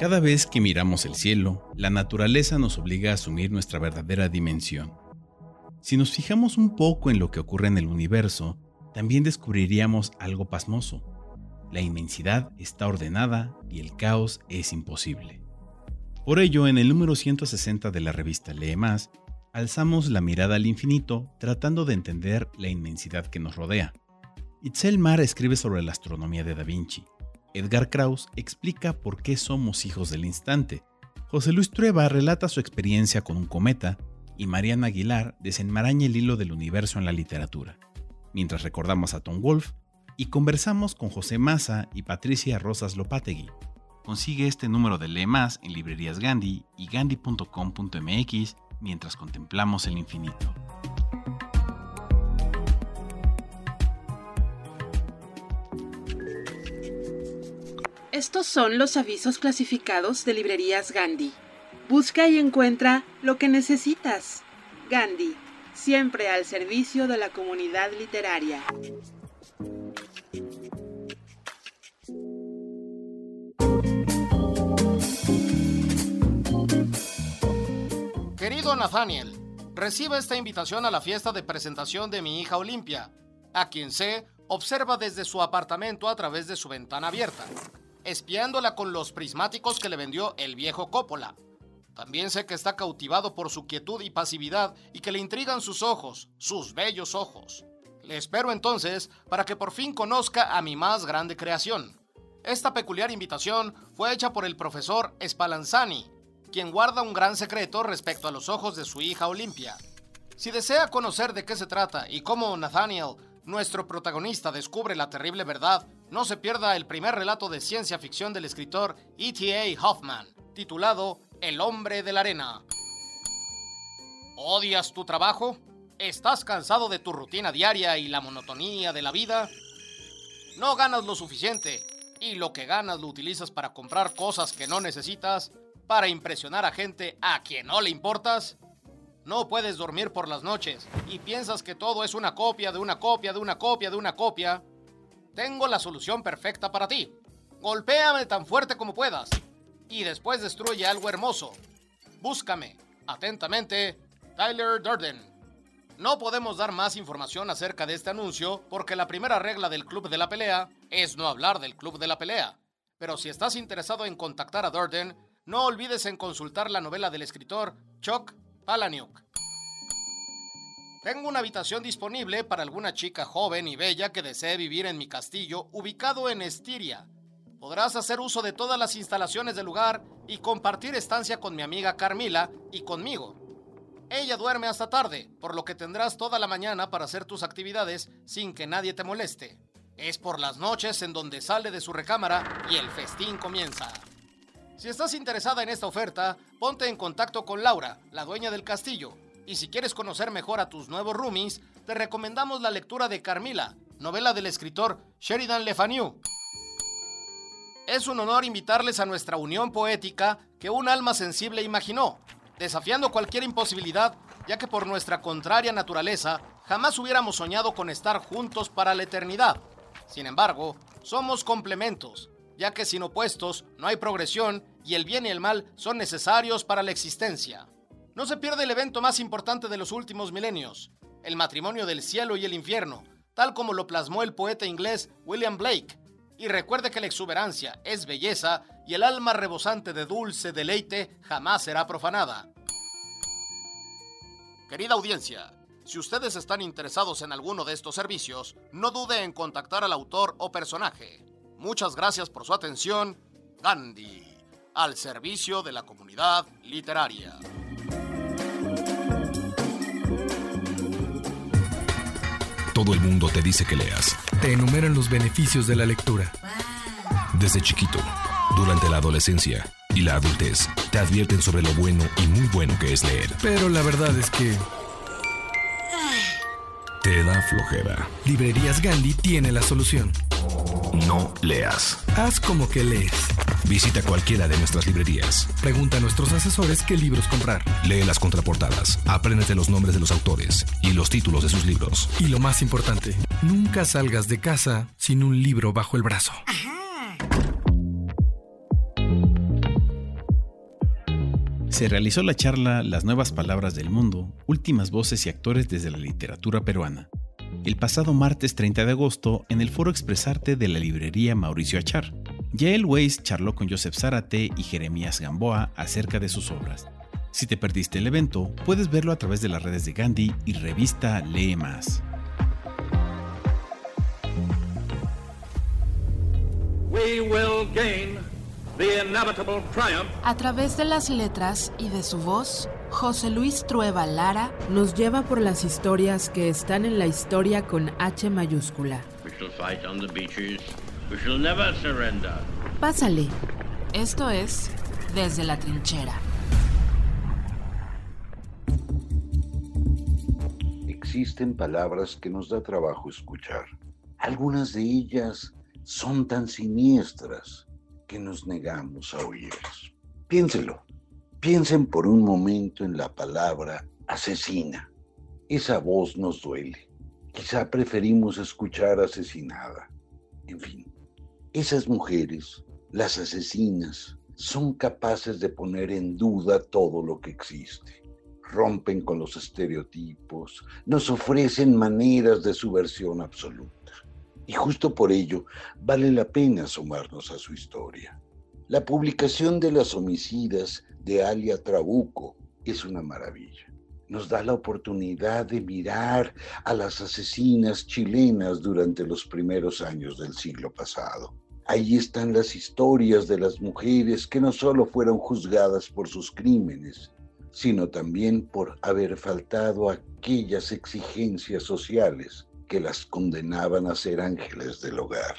Cada vez que miramos el cielo, la naturaleza nos obliga a asumir nuestra verdadera dimensión. Si nos fijamos un poco en lo que ocurre en el universo, también descubriríamos algo pasmoso. La inmensidad está ordenada y el caos es imposible. Por ello, en el número 160 de la revista Lee Más, alzamos la mirada al infinito tratando de entender la inmensidad que nos rodea. Itzel Mar escribe sobre la astronomía de Da Vinci, Edgar Kraus explica por qué somos hijos del instante. José Luis Trueba relata su experiencia con un cometa y Mariana Aguilar desenmaraña el hilo del universo en la literatura. Mientras recordamos a Tom Wolfe y conversamos con José Maza y Patricia Rosas Lopategui. Consigue este número de Lee Más en librerías Gandhi y gandhi.com.mx mientras contemplamos el infinito. Estos son los avisos clasificados de librerías Gandhi. Busca y encuentra lo que necesitas. Gandhi, siempre al servicio de la comunidad literaria. Querido Nathaniel, recibe esta invitación a la fiesta de presentación de mi hija Olimpia, a quien sé observa desde su apartamento a través de su ventana abierta espiándola con los prismáticos que le vendió el viejo Coppola. También sé que está cautivado por su quietud y pasividad y que le intrigan sus ojos, sus bellos ojos. Le espero entonces para que por fin conozca a mi más grande creación. Esta peculiar invitación fue hecha por el profesor Spallanzani, quien guarda un gran secreto respecto a los ojos de su hija Olimpia. Si desea conocer de qué se trata y cómo Nathaniel, nuestro protagonista, descubre la terrible verdad, no se pierda el primer relato de ciencia ficción del escritor E.T.A. Hoffman, titulado El hombre de la arena. ¿Odias tu trabajo? ¿Estás cansado de tu rutina diaria y la monotonía de la vida? ¿No ganas lo suficiente y lo que ganas lo utilizas para comprar cosas que no necesitas, para impresionar a gente a quien no le importas? No puedes dormir por las noches y piensas que todo es una copia de una copia de una copia de una copia tengo la solución perfecta para ti. Golpéame tan fuerte como puedas y después destruye algo hermoso. Búscame. Atentamente, Tyler Durden. No podemos dar más información acerca de este anuncio porque la primera regla del Club de la Pelea es no hablar del Club de la Pelea. Pero si estás interesado en contactar a Durden, no olvides en consultar la novela del escritor Chuck Palahniuk. Tengo una habitación disponible para alguna chica joven y bella que desee vivir en mi castillo ubicado en Estiria. Podrás hacer uso de todas las instalaciones del lugar y compartir estancia con mi amiga Carmila y conmigo. Ella duerme hasta tarde, por lo que tendrás toda la mañana para hacer tus actividades sin que nadie te moleste. Es por las noches en donde sale de su recámara y el festín comienza. Si estás interesada en esta oferta, ponte en contacto con Laura, la dueña del castillo, y si quieres conocer mejor a tus nuevos roomies, te recomendamos la lectura de Carmila, novela del escritor Sheridan Le Fanu. Es un honor invitarles a nuestra unión poética que un alma sensible imaginó, desafiando cualquier imposibilidad, ya que por nuestra contraria naturaleza jamás hubiéramos soñado con estar juntos para la eternidad. Sin embargo, somos complementos, ya que sin opuestos no hay progresión y el bien y el mal son necesarios para la existencia. No se pierde el evento más importante de los últimos milenios, el matrimonio del cielo y el infierno, tal como lo plasmó el poeta inglés William Blake. Y recuerde que la exuberancia es belleza y el alma rebosante de dulce deleite jamás será profanada. Querida audiencia, si ustedes están interesados en alguno de estos servicios, no dude en contactar al autor o personaje. Muchas gracias por su atención. Gandhi, al servicio de la comunidad literaria. Todo el mundo te dice que leas. Te enumeran los beneficios de la lectura. Desde chiquito, durante la adolescencia y la adultez, te advierten sobre lo bueno y muy bueno que es leer. Pero la verdad es que... Te da flojera. Librerías Gandhi tiene la solución. No leas. Haz como que lees. Visita cualquiera de nuestras librerías. Pregunta a nuestros asesores qué libros comprar. Lee las contraportadas. Apréndete los nombres de los autores y los títulos de sus libros. Y lo más importante, nunca salgas de casa sin un libro bajo el brazo. Se realizó la charla Las nuevas palabras del mundo, últimas voces y actores desde la literatura peruana, el pasado martes 30 de agosto en el foro Expresarte de la librería Mauricio Achar. Yael Weiss charló con Joseph Zárate y Jeremías Gamboa acerca de sus obras. Si te perdiste el evento, puedes verlo a través de las redes de Gandhi y revista Lee Más. We will gain the inevitable triumph. A través de las letras y de su voz, José Luis Trueba Lara nos lleva por las historias que están en la historia con H mayúscula. We shall fight on the beaches. We shall never surrender. Pásale. Esto es Desde la Trinchera. Existen palabras que nos da trabajo escuchar. Algunas de ellas son tan siniestras que nos negamos a oírlas. Piénselo. Piensen por un momento en la palabra asesina. Esa voz nos duele. Quizá preferimos escuchar asesinada. En fin, esas mujeres, las asesinas, son capaces de poner en duda todo lo que existe. Rompen con los estereotipos, nos ofrecen maneras de subversión absoluta. Y justo por ello vale la pena asomarnos a su historia. La publicación de las homicidas de Alia Trabuco es una maravilla. Nos da la oportunidad de mirar a las asesinas chilenas durante los primeros años del siglo pasado. Ahí están las historias de las mujeres que no solo fueron juzgadas por sus crímenes, sino también por haber faltado a aquellas exigencias sociales que las condenaban a ser ángeles del hogar.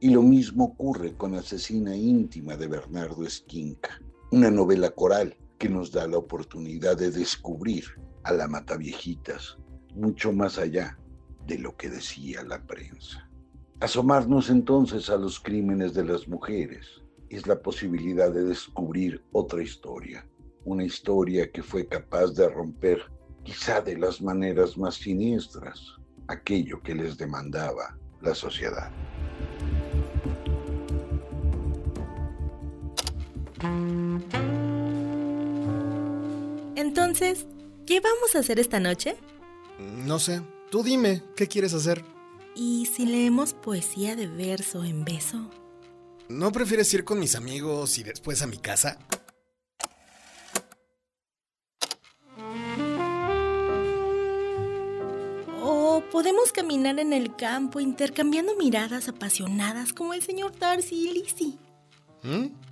Y lo mismo ocurre con Asesina íntima de Bernardo Esquinca, una novela coral que nos da la oportunidad de descubrir a la Mataviejitas mucho más allá de lo que decía la prensa. Asomarnos entonces a los crímenes de las mujeres es la posibilidad de descubrir otra historia, una historia que fue capaz de romper, quizá de las maneras más siniestras, aquello que les demandaba la sociedad. Entonces, ¿qué vamos a hacer esta noche? No sé. Tú dime, ¿qué quieres hacer? ¿Y si leemos poesía de verso en beso? ¿No prefieres ir con mis amigos y después a mi casa? O podemos caminar en el campo intercambiando miradas apasionadas como el señor Darcy y Lizzie. ¿Mm?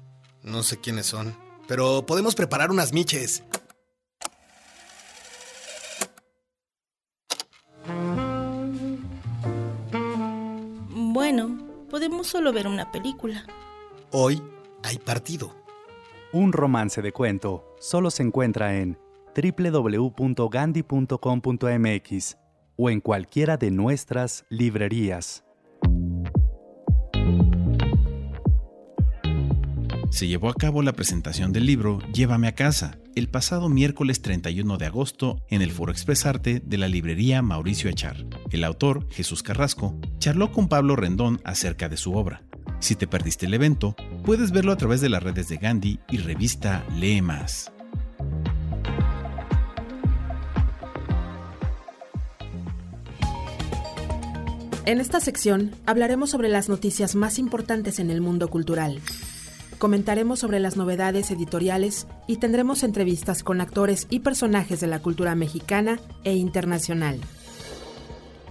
No sé quiénes son, pero podemos preparar unas miches. Bueno, podemos solo ver una película. Hoy hay partido. Un romance de cuento solo se encuentra en www.gandhi.com.mx o en cualquiera de nuestras librerías. Se llevó a cabo la presentación del libro Llévame a casa el pasado miércoles 31 de agosto en el Foro Expresarte de la librería Mauricio Echar. El autor, Jesús Carrasco, charló con Pablo Rendón acerca de su obra. Si te perdiste el evento, puedes verlo a través de las redes de Gandhi y revista Lee Más. En esta sección hablaremos sobre las noticias más importantes en el mundo cultural. Comentaremos sobre las novedades editoriales y tendremos entrevistas con actores y personajes de la cultura mexicana e internacional.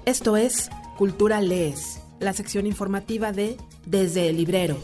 Esto es Cultura Lees, la sección informativa de Desde el Librero.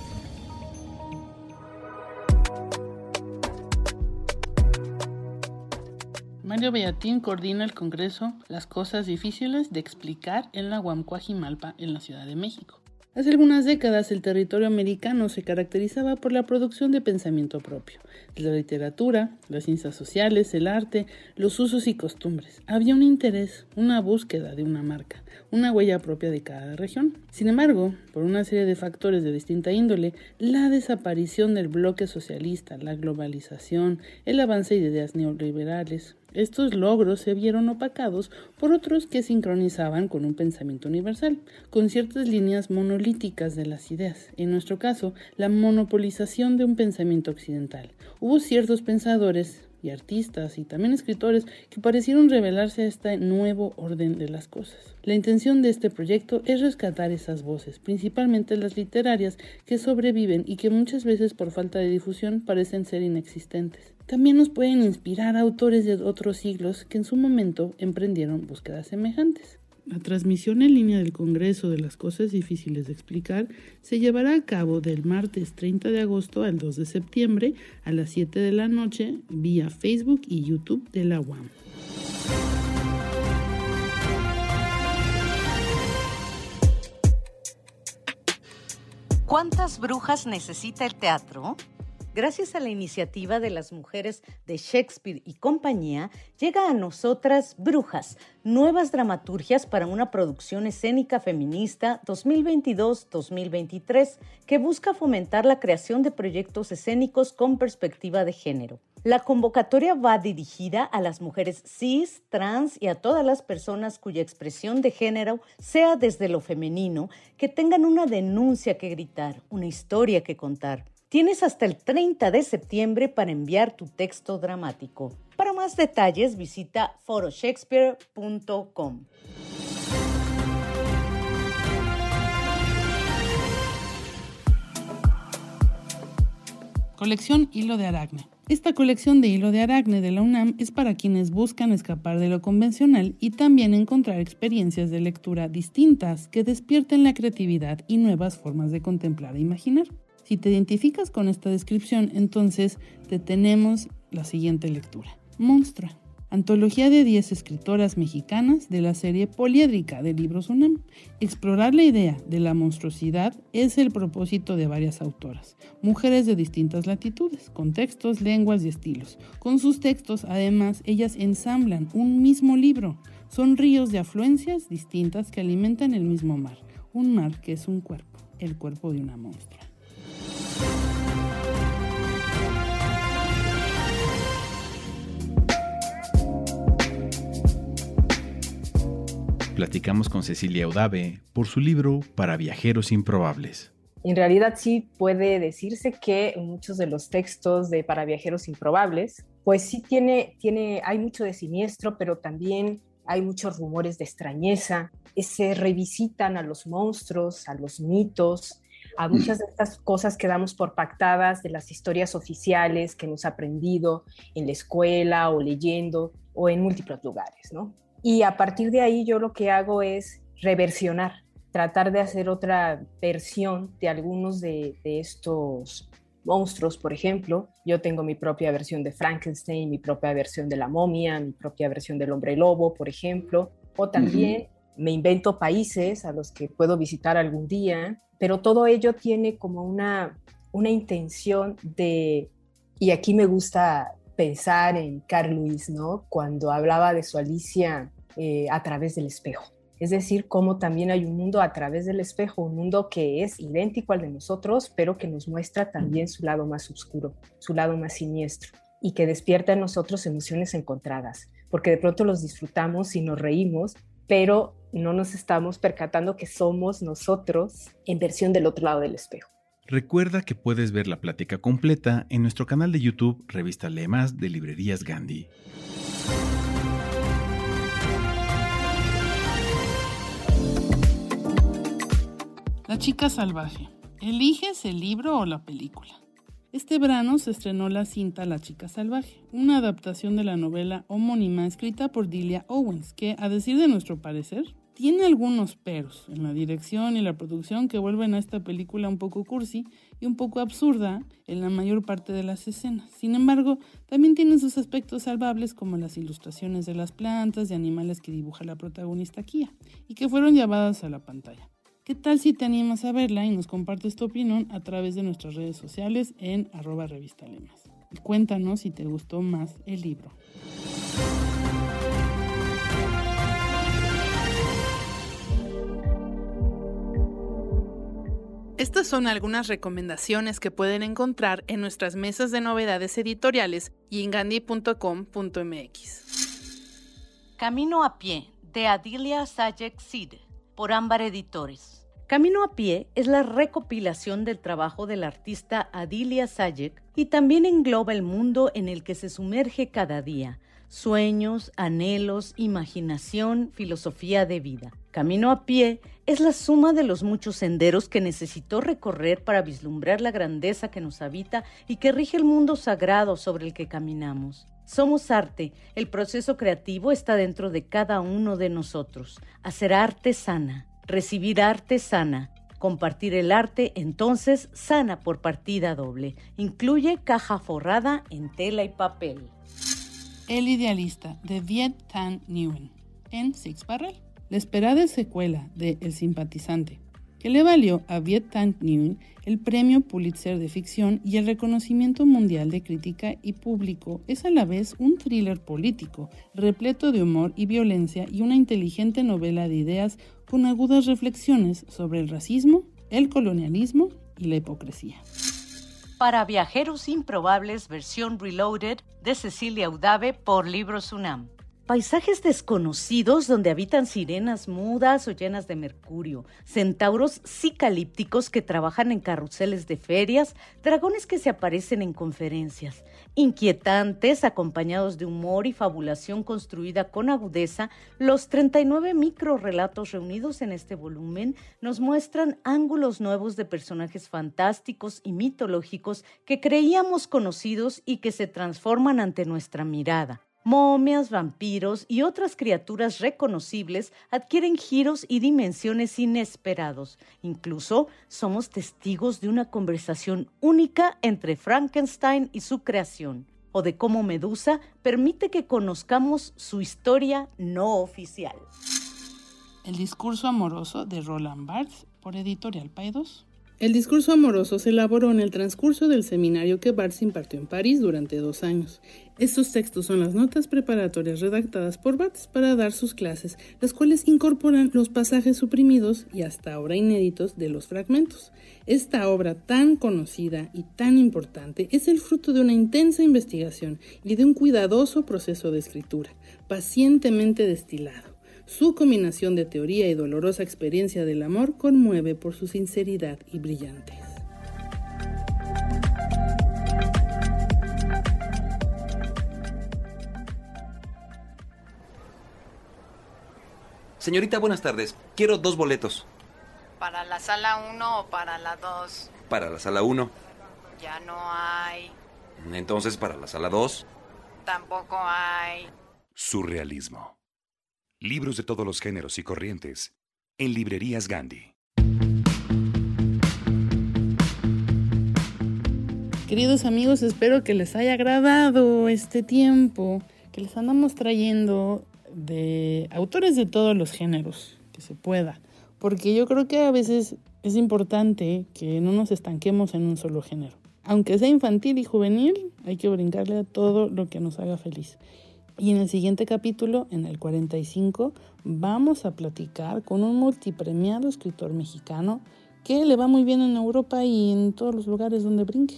Mario Bellatín coordina el Congreso Las cosas difíciles de explicar en la Huamcuajimalpa en la Ciudad de México. Hace algunas décadas el territorio americano se caracterizaba por la producción de pensamiento propio, la literatura, las ciencias sociales, el arte, los usos y costumbres. Había un interés, una búsqueda de una marca, una huella propia de cada región. Sin embargo, por una serie de factores de distinta índole, la desaparición del bloque socialista, la globalización, el avance de ideas neoliberales, estos logros se vieron opacados por otros que sincronizaban con un pensamiento universal, con ciertas líneas monolíticas de las ideas, en nuestro caso, la monopolización de un pensamiento occidental. Hubo ciertos pensadores y artistas y también escritores que parecieron revelarse a este nuevo orden de las cosas. La intención de este proyecto es rescatar esas voces, principalmente las literarias, que sobreviven y que muchas veces por falta de difusión parecen ser inexistentes. También nos pueden inspirar autores de otros siglos que en su momento emprendieron búsquedas semejantes. La transmisión en línea del Congreso de las Cosas Difíciles de Explicar se llevará a cabo del martes 30 de agosto al 2 de septiembre a las 7 de la noche vía Facebook y YouTube de la UAM. ¿Cuántas brujas necesita el teatro? Gracias a la iniciativa de las mujeres de Shakespeare y compañía, llega a nosotras Brujas, nuevas dramaturgias para una producción escénica feminista 2022-2023 que busca fomentar la creación de proyectos escénicos con perspectiva de género. La convocatoria va dirigida a las mujeres cis, trans y a todas las personas cuya expresión de género sea desde lo femenino, que tengan una denuncia que gritar, una historia que contar. Tienes hasta el 30 de septiembre para enviar tu texto dramático. Para más detalles visita foroshakespeare.com. Colección Hilo de Aracne. Esta colección de hilo de aracne de la UNAM es para quienes buscan escapar de lo convencional y también encontrar experiencias de lectura distintas que despierten la creatividad y nuevas formas de contemplar e imaginar. Si te identificas con esta descripción, entonces te tenemos la siguiente lectura. Monstrua. Antología de 10 escritoras mexicanas de la serie poliédrica de libros UNAM. Explorar la idea de la monstruosidad es el propósito de varias autoras, mujeres de distintas latitudes, contextos, lenguas y estilos. Con sus textos, además, ellas ensamblan un mismo libro. Son ríos de afluencias distintas que alimentan el mismo mar, un mar que es un cuerpo, el cuerpo de una monstrua. Platicamos con Cecilia Udave por su libro Para viajeros improbables. En realidad sí puede decirse que muchos de los textos de Para viajeros improbables, pues sí tiene, tiene, hay mucho de siniestro, pero también hay muchos rumores de extrañeza, se revisitan a los monstruos, a los mitos, a muchas de estas cosas que damos por pactadas de las historias oficiales que hemos aprendido en la escuela o leyendo o en múltiples lugares, ¿no? Y a partir de ahí yo lo que hago es reversionar, tratar de hacer otra versión de algunos de, de estos monstruos, por ejemplo. Yo tengo mi propia versión de Frankenstein, mi propia versión de la momia, mi propia versión del hombre lobo, por ejemplo. O también me invento países a los que puedo visitar algún día, pero todo ello tiene como una, una intención de, y aquí me gusta pensar en Carl Lewis, ¿no? Cuando hablaba de su Alicia eh, a través del espejo. Es decir, cómo también hay un mundo a través del espejo, un mundo que es idéntico al de nosotros, pero que nos muestra también su lado más oscuro, su lado más siniestro, y que despierta en nosotros emociones encontradas, porque de pronto los disfrutamos y nos reímos, pero no nos estamos percatando que somos nosotros en versión del otro lado del espejo. Recuerda que puedes ver la plática completa en nuestro canal de YouTube Revista Lemas de Librerías Gandhi. La chica salvaje. ¿Eliges el libro o la película? Este verano se estrenó la cinta La chica salvaje, una adaptación de la novela homónima escrita por Delia Owens, que, a decir de nuestro parecer, tiene algunos peros en la dirección y la producción que vuelven a esta película un poco cursi y un poco absurda en la mayor parte de las escenas. Sin embargo, también tiene sus aspectos salvables como las ilustraciones de las plantas y animales que dibuja la protagonista Kia y que fueron llevadas a la pantalla. ¿Qué tal si te animas a verla y nos compartes tu opinión a través de nuestras redes sociales en arroba revista Lemas? Y cuéntanos si te gustó más el libro. Estas son algunas recomendaciones que pueden encontrar en nuestras mesas de novedades editoriales y en gandhi.com.mx. Camino a pie, de Adilia Sayek Sid por Ámbar Editores. Camino a pie es la recopilación del trabajo del artista Adilia Sayek y también engloba el mundo en el que se sumerge cada día, sueños, anhelos, imaginación, filosofía de vida. Camino a pie es la suma de los muchos senderos que necesitó recorrer para vislumbrar la grandeza que nos habita y que rige el mundo sagrado sobre el que caminamos. Somos arte. El proceso creativo está dentro de cada uno de nosotros. Hacer arte sana, recibir arte sana, compartir el arte, entonces sana por partida doble. Incluye caja forrada en tela y papel. El idealista de Viet Thanh Nguyen en Six Barrel. La esperada secuela de El simpatizante que le valió a Viet Thanh Nguyen el premio Pulitzer de ficción y el reconocimiento mundial de crítica y público, es a la vez un thriller político, repleto de humor y violencia y una inteligente novela de ideas con agudas reflexiones sobre el racismo, el colonialismo y la hipocresía. Para Viajeros Improbables, versión Reloaded de Cecilia Udave por Libros UNAM. Paisajes desconocidos donde habitan sirenas mudas o llenas de mercurio, centauros cicalípticos que trabajan en carruseles de ferias, dragones que se aparecen en conferencias, inquietantes acompañados de humor y fabulación construida con agudeza, los 39 microrelatos reunidos en este volumen nos muestran ángulos nuevos de personajes fantásticos y mitológicos que creíamos conocidos y que se transforman ante nuestra mirada. Momias, vampiros y otras criaturas reconocibles adquieren giros y dimensiones inesperados. Incluso somos testigos de una conversación única entre Frankenstein y su creación, o de cómo Medusa permite que conozcamos su historia no oficial. El discurso amoroso de Roland Barthes por Editorial Paidós. El discurso amoroso se elaboró en el transcurso del seminario que Barthes impartió en París durante dos años. Estos textos son las notas preparatorias redactadas por Barthes para dar sus clases, las cuales incorporan los pasajes suprimidos y hasta ahora inéditos de los fragmentos. Esta obra tan conocida y tan importante es el fruto de una intensa investigación y de un cuidadoso proceso de escritura, pacientemente destilado. Su combinación de teoría y dolorosa experiencia del amor conmueve por su sinceridad y brillantez. Señorita, buenas tardes. Quiero dos boletos. ¿Para la sala 1 o para la 2? Para la sala 1. Ya no hay. Entonces, para la sala 2. Tampoco hay. Surrealismo. Libros de todos los géneros y corrientes. En librerías Gandhi. Queridos amigos, espero que les haya agradado este tiempo que les andamos trayendo de autores de todos los géneros que se pueda. Porque yo creo que a veces es importante que no nos estanquemos en un solo género. Aunque sea infantil y juvenil, hay que brincarle a todo lo que nos haga feliz. Y en el siguiente capítulo, en el 45, vamos a platicar con un multipremiado escritor mexicano que le va muy bien en Europa y en todos los lugares donde brinque.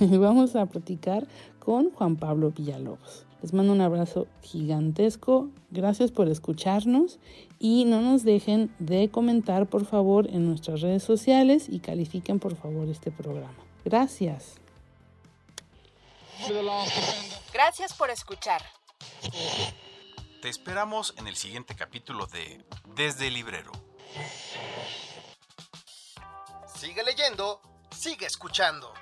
vamos a platicar con Juan Pablo Villalobos. Les mando un abrazo gigantesco. Gracias por escucharnos y no nos dejen de comentar por favor en nuestras redes sociales y califiquen por favor este programa. Gracias. Gracias por escuchar. Te esperamos en el siguiente capítulo de Desde el Librero. Sigue leyendo, sigue escuchando.